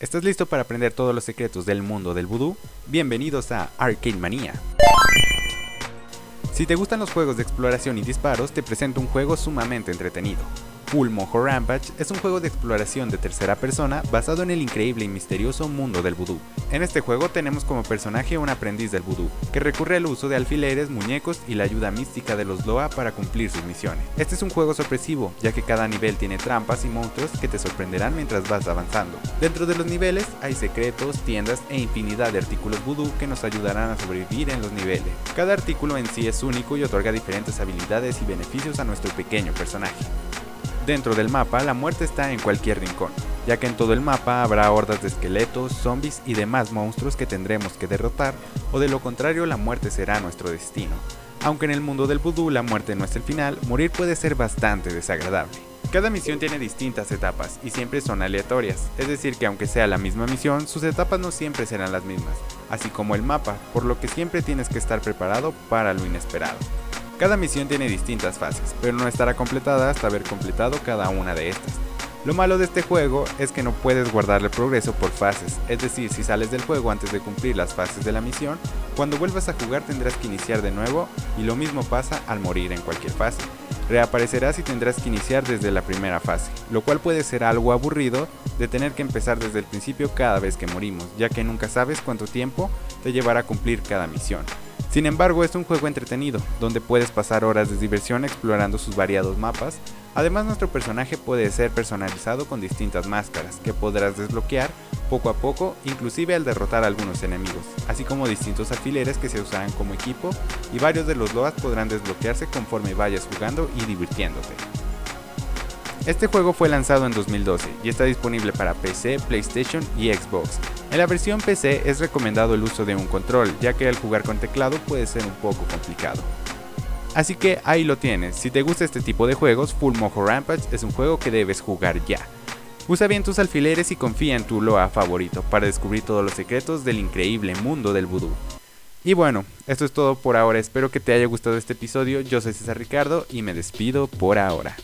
¿Estás listo para aprender todos los secretos del mundo del vudú? Bienvenidos a Arcade Manía. Si te gustan los juegos de exploración y disparos, te presento un juego sumamente entretenido. Full Mojo Rampage es un juego de exploración de tercera persona basado en el increíble y misterioso mundo del vudú. En este juego tenemos como personaje un aprendiz del vudú, que recurre al uso de alfileres, muñecos y la ayuda mística de los Loa para cumplir sus misiones. Este es un juego sorpresivo, ya que cada nivel tiene trampas y monstruos que te sorprenderán mientras vas avanzando. Dentro de los niveles hay secretos, tiendas e infinidad de artículos vudú que nos ayudarán a sobrevivir en los niveles. Cada artículo en sí es único y otorga diferentes habilidades y beneficios a nuestro pequeño personaje. Dentro del mapa, la muerte está en cualquier rincón, ya que en todo el mapa habrá hordas de esqueletos, zombies y demás monstruos que tendremos que derrotar, o de lo contrario la muerte será nuestro destino. Aunque en el mundo del vudú la muerte no es el final, morir puede ser bastante desagradable. Cada misión tiene distintas etapas y siempre son aleatorias, es decir que aunque sea la misma misión, sus etapas no siempre serán las mismas, así como el mapa, por lo que siempre tienes que estar preparado para lo inesperado. Cada misión tiene distintas fases, pero no estará completada hasta haber completado cada una de estas. Lo malo de este juego es que no puedes guardar el progreso por fases, es decir, si sales del juego antes de cumplir las fases de la misión, cuando vuelvas a jugar tendrás que iniciar de nuevo y lo mismo pasa al morir en cualquier fase. Reaparecerás y tendrás que iniciar desde la primera fase, lo cual puede ser algo aburrido de tener que empezar desde el principio cada vez que morimos, ya que nunca sabes cuánto tiempo te llevará a cumplir cada misión. Sin embargo, es un juego entretenido, donde puedes pasar horas de diversión explorando sus variados mapas. Además, nuestro personaje puede ser personalizado con distintas máscaras, que podrás desbloquear poco a poco, inclusive al derrotar a algunos enemigos, así como distintos alfileres que se usarán como equipo, y varios de los loas podrán desbloquearse conforme vayas jugando y divirtiéndote. Este juego fue lanzado en 2012 y está disponible para PC, PlayStation y Xbox. En la versión PC es recomendado el uso de un control, ya que al jugar con teclado puede ser un poco complicado. Así que ahí lo tienes, si te gusta este tipo de juegos, Full Mojo Rampage es un juego que debes jugar ya. Usa bien tus alfileres y confía en tu Loa favorito para descubrir todos los secretos del increíble mundo del vudú. Y bueno, esto es todo por ahora, espero que te haya gustado este episodio, yo soy César Ricardo y me despido por ahora.